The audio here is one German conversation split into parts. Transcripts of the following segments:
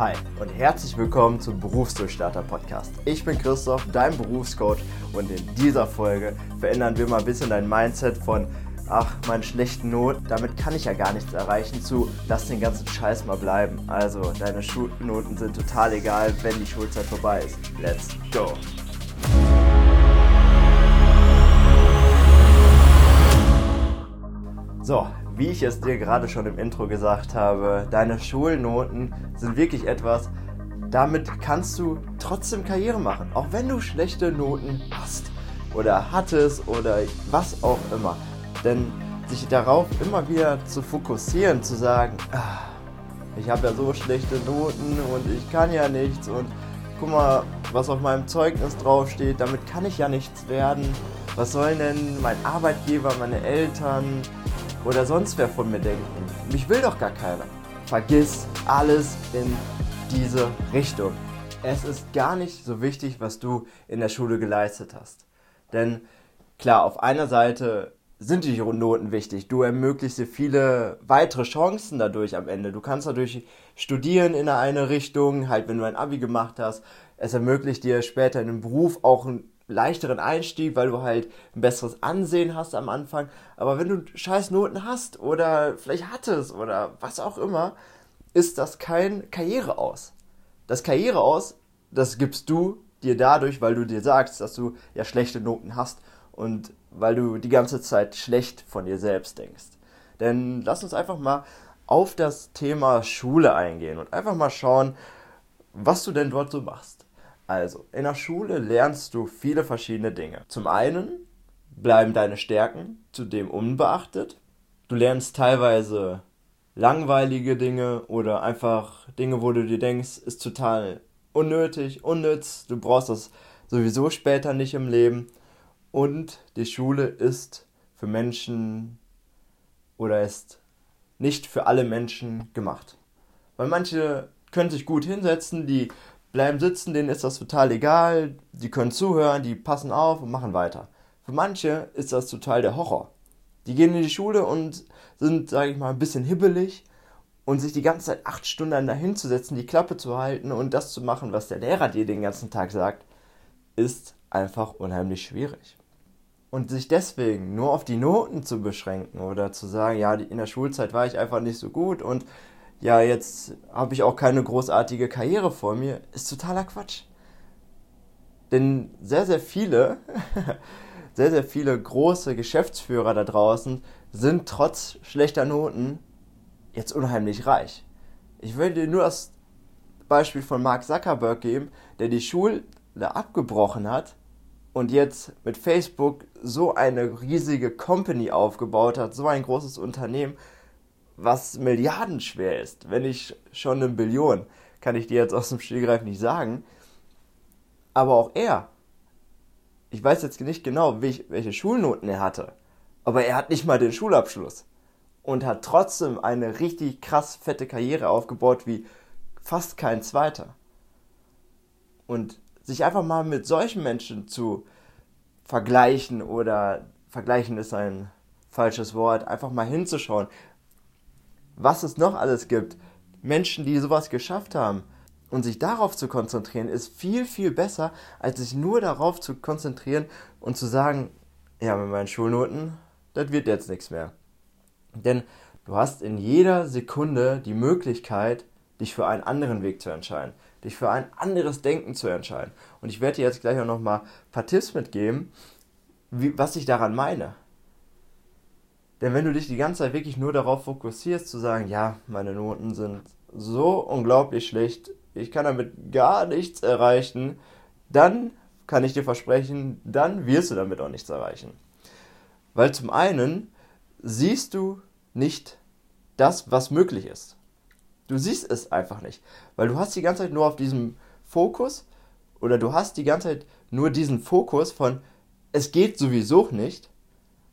Hi und herzlich willkommen zum Berufsdurchstarter Podcast. Ich bin Christoph, dein Berufscoach und in dieser Folge verändern wir mal ein bisschen dein Mindset von ach, meine schlechten Noten, damit kann ich ja gar nichts erreichen, zu lass den ganzen Scheiß mal bleiben. Also, deine Schulnoten sind total egal, wenn die Schulzeit vorbei ist. Let's go! So, wie ich es dir gerade schon im Intro gesagt habe, deine Schulnoten sind wirklich etwas, damit kannst du trotzdem Karriere machen, auch wenn du schlechte Noten hast oder hattest oder was auch immer. Denn sich darauf immer wieder zu fokussieren, zu sagen, ah, ich habe ja so schlechte Noten und ich kann ja nichts und guck mal, was auf meinem Zeugnis draufsteht, damit kann ich ja nichts werden. Was sollen denn mein Arbeitgeber, meine Eltern, oder sonst wer von mir denken. Mich will doch gar keiner. Vergiss alles in diese Richtung. Es ist gar nicht so wichtig, was du in der Schule geleistet hast. Denn klar, auf einer Seite sind die Noten wichtig. Du ermöglichst dir viele weitere Chancen dadurch am Ende. Du kannst dadurch studieren in eine Richtung, halt wenn du ein Abi gemacht hast. Es ermöglicht dir später in einem Beruf auch ein leichteren Einstieg, weil du halt ein besseres Ansehen hast am Anfang. Aber wenn du scheiß Noten hast oder vielleicht hattest oder was auch immer, ist das kein Karriereaus. Das Karriereaus, das gibst du dir dadurch, weil du dir sagst, dass du ja schlechte Noten hast und weil du die ganze Zeit schlecht von dir selbst denkst. Denn lass uns einfach mal auf das Thema Schule eingehen und einfach mal schauen, was du denn dort so machst. Also, in der Schule lernst du viele verschiedene Dinge. Zum einen bleiben deine Stärken zudem unbeachtet. Du lernst teilweise langweilige Dinge oder einfach Dinge, wo du dir denkst, ist total unnötig, unnütz, du brauchst das sowieso später nicht im Leben. Und die Schule ist für Menschen oder ist nicht für alle Menschen gemacht. Weil manche können sich gut hinsetzen, die bleiben sitzen, denen ist das total egal, die können zuhören, die passen auf und machen weiter. Für manche ist das total der Horror. Die gehen in die Schule und sind, sage ich mal, ein bisschen hibbelig und sich die ganze Zeit acht Stunden dahin zu setzen, die Klappe zu halten und das zu machen, was der Lehrer dir den ganzen Tag sagt, ist einfach unheimlich schwierig. Und sich deswegen nur auf die Noten zu beschränken oder zu sagen, ja, in der Schulzeit war ich einfach nicht so gut und ja, jetzt habe ich auch keine großartige Karriere vor mir, ist totaler Quatsch. Denn sehr, sehr viele, sehr, sehr viele große Geschäftsführer da draußen sind trotz schlechter Noten jetzt unheimlich reich. Ich will dir nur das Beispiel von Mark Zuckerberg geben, der die Schule abgebrochen hat und jetzt mit Facebook so eine riesige Company aufgebaut hat, so ein großes Unternehmen was milliardenschwer ist, wenn nicht schon eine Billion, kann ich dir jetzt aus dem Stillgreif nicht sagen. Aber auch er, ich weiß jetzt nicht genau, welche Schulnoten er hatte, aber er hat nicht mal den Schulabschluss und hat trotzdem eine richtig krass fette Karriere aufgebaut wie fast kein zweiter. Und sich einfach mal mit solchen Menschen zu vergleichen oder vergleichen ist ein falsches Wort, einfach mal hinzuschauen, was es noch alles gibt. Menschen, die sowas geschafft haben. Und sich darauf zu konzentrieren, ist viel, viel besser, als sich nur darauf zu konzentrieren und zu sagen, ja, mit meinen Schulnoten, das wird jetzt nichts mehr. Denn du hast in jeder Sekunde die Möglichkeit, dich für einen anderen Weg zu entscheiden, dich für ein anderes Denken zu entscheiden. Und ich werde dir jetzt gleich auch noch mal ein paar Tipps mitgeben, wie, was ich daran meine. Denn wenn du dich die ganze Zeit wirklich nur darauf fokussierst, zu sagen, ja, meine Noten sind so unglaublich schlecht, ich kann damit gar nichts erreichen, dann kann ich dir versprechen, dann wirst du damit auch nichts erreichen. Weil zum einen siehst du nicht das, was möglich ist. Du siehst es einfach nicht, weil du hast die ganze Zeit nur auf diesem Fokus oder du hast die ganze Zeit nur diesen Fokus von es geht sowieso nicht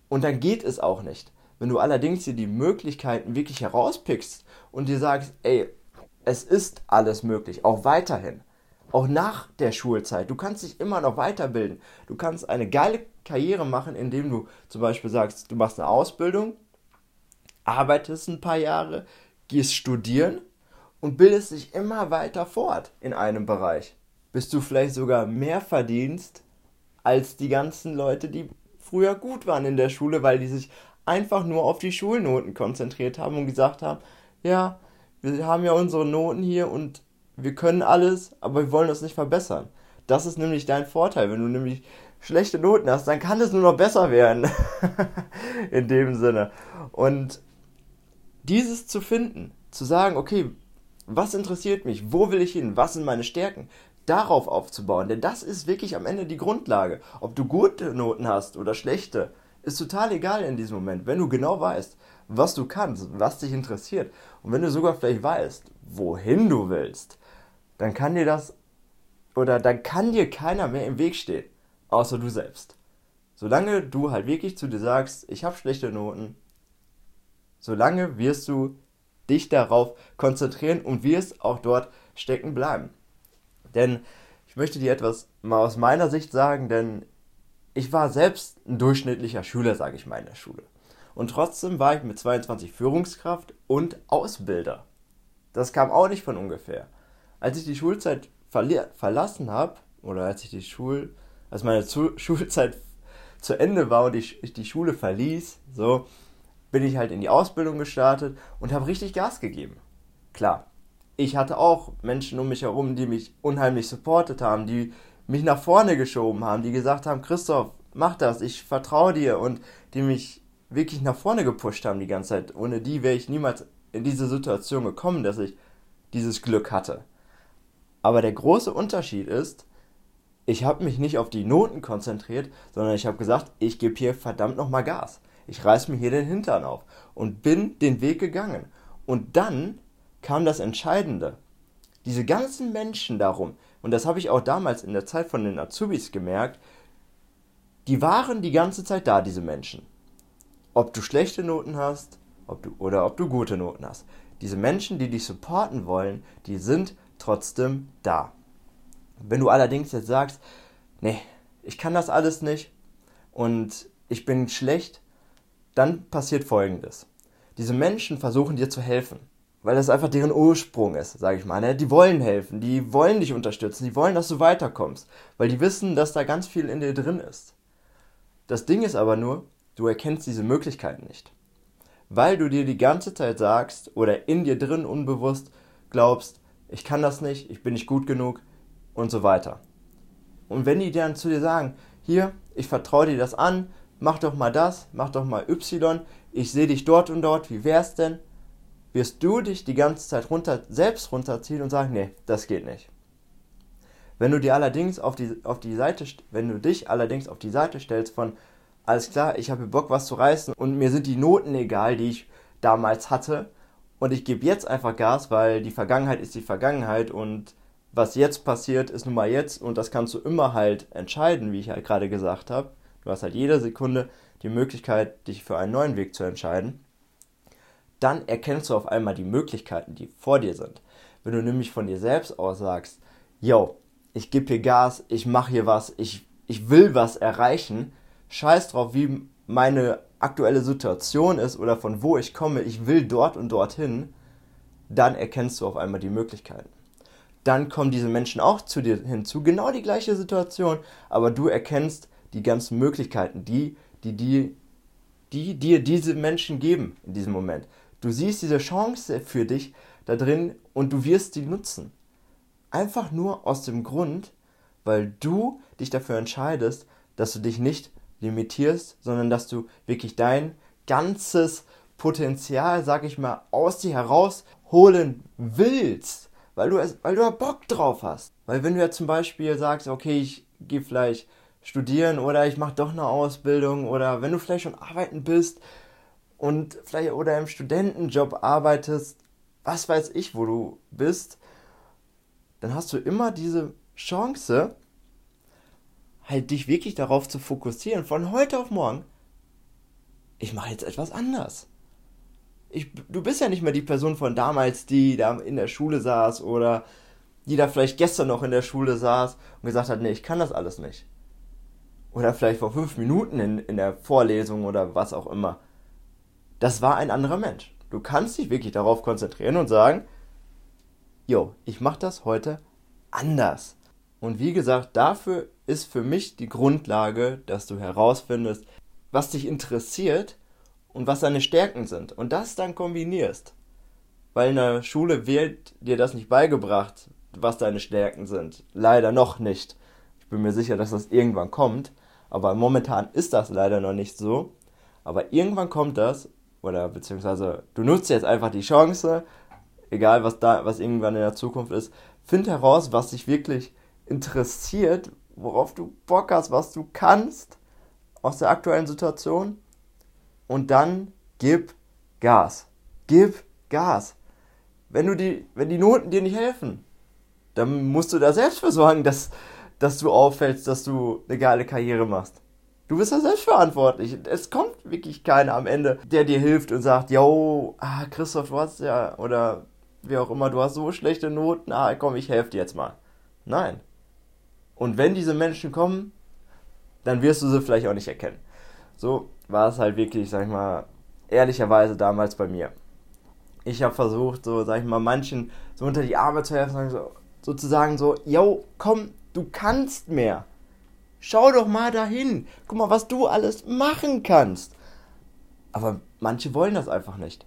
und dann geht es auch nicht. Wenn du allerdings dir die Möglichkeiten wirklich herauspickst und dir sagst, ey, es ist alles möglich, auch weiterhin, auch nach der Schulzeit. Du kannst dich immer noch weiterbilden. Du kannst eine geile Karriere machen, indem du zum Beispiel sagst, du machst eine Ausbildung, arbeitest ein paar Jahre, gehst studieren und bildest dich immer weiter fort in einem Bereich. Bis du vielleicht sogar mehr verdienst als die ganzen Leute, die früher gut waren in der Schule, weil die sich einfach nur auf die Schulnoten konzentriert haben und gesagt haben, ja, wir haben ja unsere Noten hier und wir können alles, aber wir wollen das nicht verbessern. Das ist nämlich dein Vorteil. Wenn du nämlich schlechte Noten hast, dann kann es nur noch besser werden. in dem Sinne. Und dieses zu finden, zu sagen, okay, was interessiert mich? Wo will ich hin? Was sind meine Stärken? Darauf aufzubauen, denn das ist wirklich am Ende die Grundlage. Ob du gute Noten hast oder schlechte, ist total egal in diesem Moment. Wenn du genau weißt, was du kannst, was dich interessiert und wenn du sogar vielleicht weißt, wohin du willst, dann kann dir das oder dann kann dir keiner mehr im Weg stehen, außer du selbst. Solange du halt wirklich zu dir sagst, ich habe schlechte Noten, solange wirst du dich darauf konzentrieren und wirst auch dort stecken bleiben. Denn ich möchte dir etwas mal aus meiner Sicht sagen, denn ich war selbst ein durchschnittlicher Schüler, sage ich mal, in der Schule. Und trotzdem war ich mit 22 Führungskraft und Ausbilder. Das kam auch nicht von ungefähr. Als ich die Schulzeit verlassen habe, oder als ich die Schul als meine zu Schulzeit zu Ende war und ich, ich die Schule verließ, so bin ich halt in die Ausbildung gestartet und habe richtig Gas gegeben. Klar, ich hatte auch Menschen um mich herum, die mich unheimlich supportet haben, die mich nach vorne geschoben haben, die gesagt haben, Christoph, mach das, ich vertraue dir und die mich wirklich nach vorne gepusht haben die ganze Zeit. Ohne die wäre ich niemals in diese Situation gekommen, dass ich dieses Glück hatte. Aber der große Unterschied ist, ich habe mich nicht auf die Noten konzentriert, sondern ich habe gesagt, ich gebe hier verdammt nochmal Gas. Ich reiß mir hier den Hintern auf und bin den Weg gegangen. Und dann kam das Entscheidende. Diese ganzen Menschen darum, und das habe ich auch damals in der Zeit von den Azubis gemerkt, die waren die ganze Zeit da, diese Menschen. Ob du schlechte Noten hast ob du, oder ob du gute Noten hast. Diese Menschen, die dich supporten wollen, die sind trotzdem da. Wenn du allerdings jetzt sagst, nee, ich kann das alles nicht und ich bin schlecht, dann passiert Folgendes. Diese Menschen versuchen dir zu helfen weil das einfach deren Ursprung ist, sage ich mal. Ne? Die wollen helfen, die wollen dich unterstützen, die wollen, dass du weiterkommst, weil die wissen, dass da ganz viel in dir drin ist. Das Ding ist aber nur, du erkennst diese Möglichkeiten nicht. Weil du dir die ganze Zeit sagst oder in dir drin unbewusst glaubst, ich kann das nicht, ich bin nicht gut genug und so weiter. Und wenn die dann zu dir sagen, hier, ich vertraue dir das an, mach doch mal das, mach doch mal Y, ich sehe dich dort und dort, wie wär's denn? Wirst du dich die ganze Zeit runter, selbst runterziehen und sagen, nee, das geht nicht. Wenn du dir allerdings auf die, auf die Seite, wenn du dich allerdings auf die Seite stellst von, alles klar, ich habe Bock, was zu reißen und mir sind die Noten egal, die ich damals hatte und ich gebe jetzt einfach Gas, weil die Vergangenheit ist die Vergangenheit und was jetzt passiert, ist nun mal jetzt und das kannst du immer halt entscheiden, wie ich halt gerade gesagt habe. Du hast halt jede Sekunde die Möglichkeit, dich für einen neuen Weg zu entscheiden dann erkennst du auf einmal die Möglichkeiten, die vor dir sind. Wenn du nämlich von dir selbst aus sagst, yo, ich gebe hier Gas, ich mache hier was, ich, ich will was erreichen, scheiß drauf, wie meine aktuelle Situation ist oder von wo ich komme, ich will dort und dorthin, dann erkennst du auf einmal die Möglichkeiten. Dann kommen diese Menschen auch zu dir hinzu, genau die gleiche Situation, aber du erkennst die ganzen Möglichkeiten, die, die, die, die dir diese Menschen geben in diesem Moment. Du siehst diese Chance für dich da drin und du wirst sie nutzen. Einfach nur aus dem Grund, weil du dich dafür entscheidest, dass du dich nicht limitierst, sondern dass du wirklich dein ganzes Potenzial, sag ich mal, aus dir herausholen willst, weil du, weil du Bock drauf hast. Weil wenn du ja zum Beispiel sagst, okay, ich gehe vielleicht studieren oder ich mache doch eine Ausbildung oder wenn du vielleicht schon arbeiten bist, und vielleicht oder im Studentenjob arbeitest, was weiß ich, wo du bist, dann hast du immer diese Chance, halt dich wirklich darauf zu fokussieren, von heute auf morgen, ich mache jetzt etwas anders. Ich, du bist ja nicht mehr die Person von damals, die da in der Schule saß oder die da vielleicht gestern noch in der Schule saß und gesagt hat, nee, ich kann das alles nicht. Oder vielleicht vor fünf Minuten in, in der Vorlesung oder was auch immer das war ein anderer Mensch. Du kannst dich wirklich darauf konzentrieren und sagen, jo, ich mache das heute anders. Und wie gesagt, dafür ist für mich die Grundlage, dass du herausfindest, was dich interessiert und was deine Stärken sind. Und das dann kombinierst. Weil in der Schule wird dir das nicht beigebracht, was deine Stärken sind. Leider noch nicht. Ich bin mir sicher, dass das irgendwann kommt. Aber momentan ist das leider noch nicht so. Aber irgendwann kommt das, oder beziehungsweise du nutzt jetzt einfach die Chance, egal was da, was irgendwann in der Zukunft ist, find heraus, was dich wirklich interessiert, worauf du Bock hast, was du kannst aus der aktuellen Situation und dann gib Gas. Gib Gas. Wenn du die, wenn die Noten dir nicht helfen, dann musst du da selbst für sorgen, dass, dass du auffällst, dass du eine geile Karriere machst. Du bist ja selbst verantwortlich. Es kommt wirklich keiner am Ende, der dir hilft und sagt, yo, ah, Christoph, du hast ja, oder wie auch immer, du hast so schlechte Noten, ah, komm, ich helfe dir jetzt mal. Nein. Und wenn diese Menschen kommen, dann wirst du sie vielleicht auch nicht erkennen. So war es halt wirklich, sag ich mal, ehrlicherweise damals bei mir. Ich habe versucht, so, sag ich mal, manchen so unter die Arme zu helfen, so, sozusagen so, yo, komm, du kannst mehr. Schau doch mal dahin. Guck mal, was du alles machen kannst. Aber manche wollen das einfach nicht.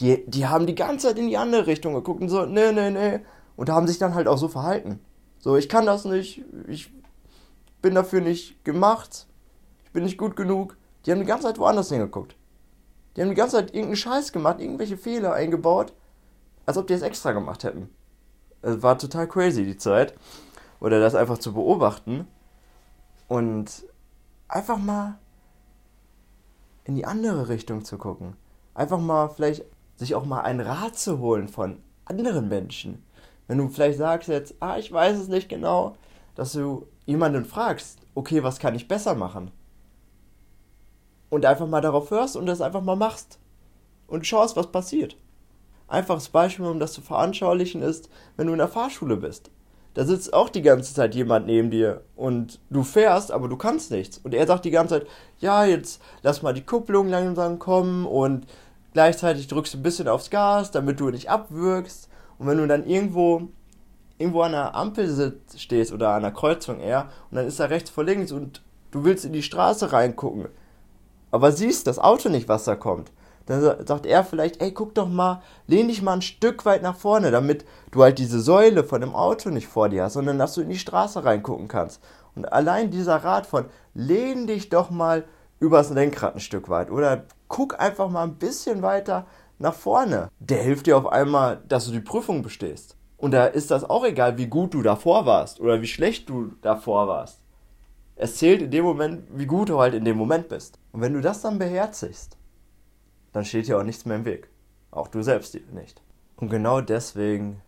Die, die haben die ganze Zeit in die andere Richtung geguckt und so, nee, nee, nee. Und haben sich dann halt auch so verhalten. So, ich kann das nicht, ich bin dafür nicht gemacht, ich bin nicht gut genug. Die haben die ganze Zeit woanders hingeguckt. Die haben die ganze Zeit irgendeinen Scheiß gemacht, irgendwelche Fehler eingebaut, als ob die es extra gemacht hätten. Es war total crazy, die Zeit. Oder das einfach zu beobachten. Und einfach mal in die andere Richtung zu gucken. Einfach mal vielleicht sich auch mal einen Rat zu holen von anderen Menschen. Wenn du vielleicht sagst jetzt, ah, ich weiß es nicht genau, dass du jemanden fragst, okay, was kann ich besser machen? Und einfach mal darauf hörst und das einfach mal machst. Und schaust, was passiert. Einfaches Beispiel, um das zu veranschaulichen, ist, wenn du in der Fahrschule bist da sitzt auch die ganze Zeit jemand neben dir und du fährst, aber du kannst nichts. Und er sagt die ganze Zeit, ja, jetzt lass mal die Kupplung langsam kommen und gleichzeitig drückst du ein bisschen aufs Gas, damit du nicht abwirkst. Und wenn du dann irgendwo irgendwo an der Ampel stehst oder an der Kreuzung eher und dann ist da rechts vor links und du willst in die Straße reingucken, aber siehst das Auto nicht, was da kommt, dann sagt er vielleicht, ey, guck doch mal, lehn dich mal ein Stück weit nach vorne, damit du halt diese Säule von dem Auto nicht vor dir hast, sondern dass du in die Straße reingucken kannst. Und allein dieser Rat von, lehn dich doch mal übers Lenkrad ein Stück weit oder guck einfach mal ein bisschen weiter nach vorne. Der hilft dir auf einmal, dass du die Prüfung bestehst. Und da ist das auch egal, wie gut du davor warst oder wie schlecht du davor warst. Es zählt in dem Moment, wie gut du halt in dem Moment bist. Und wenn du das dann beherzigst, dann steht dir auch nichts mehr im Weg. Auch du selbst nicht. Und genau deswegen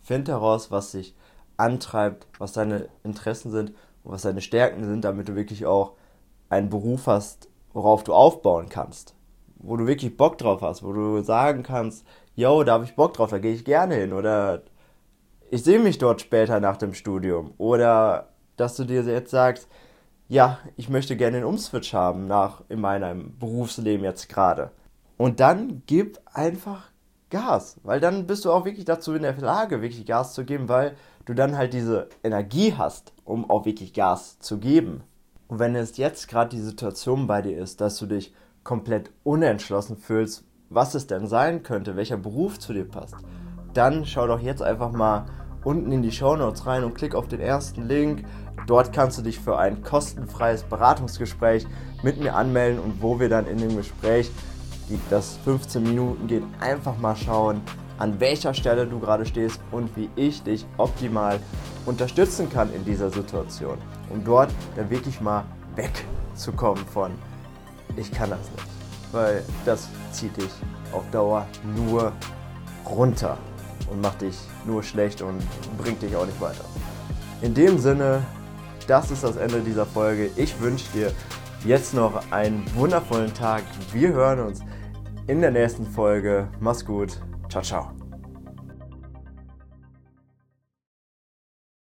find heraus, was dich antreibt, was deine Interessen sind und was deine Stärken sind, damit du wirklich auch einen Beruf hast, worauf du aufbauen kannst. Wo du wirklich Bock drauf hast, wo du sagen kannst, yo, da habe ich Bock drauf, da gehe ich gerne hin. Oder ich sehe mich dort später nach dem Studium. Oder dass du dir jetzt sagst, ja, ich möchte gerne einen Umswitch haben nach in meinem Berufsleben jetzt gerade. Und dann gib einfach Gas, weil dann bist du auch wirklich dazu in der Lage, wirklich Gas zu geben, weil du dann halt diese Energie hast, um auch wirklich Gas zu geben. Und wenn es jetzt gerade die Situation bei dir ist, dass du dich komplett unentschlossen fühlst, was es denn sein könnte, welcher Beruf zu dir passt, dann schau doch jetzt einfach mal unten in die Show Notes rein und klick auf den ersten Link. Dort kannst du dich für ein kostenfreies Beratungsgespräch mit mir anmelden und wo wir dann in dem Gespräch das 15 Minuten geht, einfach mal schauen, an welcher Stelle du gerade stehst und wie ich dich optimal unterstützen kann in dieser Situation, um dort dann wirklich mal wegzukommen von ich kann das nicht, weil das zieht dich auf Dauer nur runter und macht dich nur schlecht und bringt dich auch nicht weiter. In dem Sinne, das ist das Ende dieser Folge. Ich wünsche dir jetzt noch einen wundervollen Tag. Wir hören uns in der nächsten Folge. Mach's gut. Ciao, ciao.